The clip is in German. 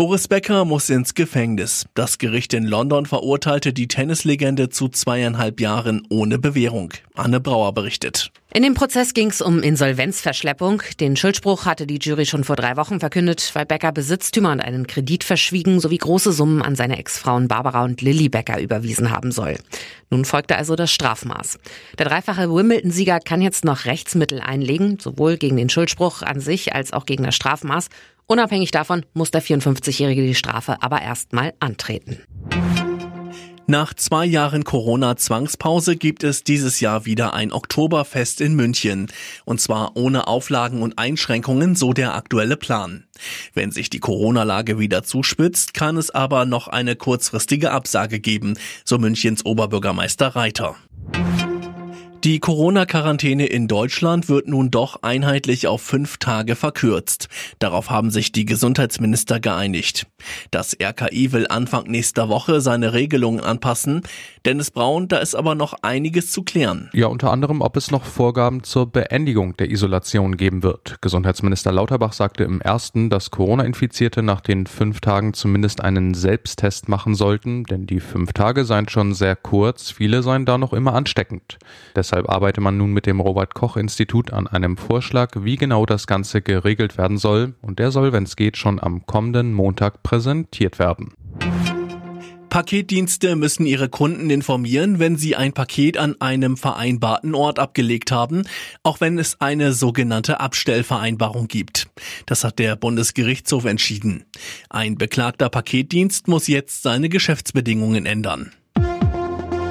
Boris Becker muss ins Gefängnis. Das Gericht in London verurteilte die Tennislegende zu zweieinhalb Jahren ohne Bewährung. Anne Brauer berichtet. In dem Prozess ging es um Insolvenzverschleppung. Den Schuldspruch hatte die Jury schon vor drei Wochen verkündet, weil Becker Besitztümer und einen Kredit verschwiegen sowie große Summen an seine Ex-Frauen Barbara und Lilly Becker überwiesen haben soll. Nun folgte also das Strafmaß. Der dreifache Wimbledon-Sieger kann jetzt noch Rechtsmittel einlegen, sowohl gegen den Schuldspruch an sich als auch gegen das Strafmaß. Unabhängig davon muss der 54-Jährige die Strafe aber erstmal antreten. Nach zwei Jahren Corona-Zwangspause gibt es dieses Jahr wieder ein Oktoberfest in München. Und zwar ohne Auflagen und Einschränkungen, so der aktuelle Plan. Wenn sich die Corona-Lage wieder zuspitzt, kann es aber noch eine kurzfristige Absage geben, so Münchens Oberbürgermeister Reiter. Die Corona-Quarantäne in Deutschland wird nun doch einheitlich auf fünf Tage verkürzt. Darauf haben sich die Gesundheitsminister geeinigt. Das RKI will Anfang nächster Woche seine Regelungen anpassen. Dennis Braun, da ist aber noch einiges zu klären. Ja, unter anderem, ob es noch Vorgaben zur Beendigung der Isolation geben wird. Gesundheitsminister Lauterbach sagte im ersten, dass Corona-Infizierte nach den fünf Tagen zumindest einen Selbsttest machen sollten, denn die fünf Tage seien schon sehr kurz, viele seien da noch immer ansteckend. Deshalb Deshalb arbeite man nun mit dem Robert Koch Institut an einem Vorschlag, wie genau das Ganze geregelt werden soll, und der soll, wenn es geht, schon am kommenden Montag präsentiert werden. Paketdienste müssen ihre Kunden informieren, wenn sie ein Paket an einem vereinbarten Ort abgelegt haben, auch wenn es eine sogenannte Abstellvereinbarung gibt. Das hat der Bundesgerichtshof entschieden. Ein beklagter Paketdienst muss jetzt seine Geschäftsbedingungen ändern.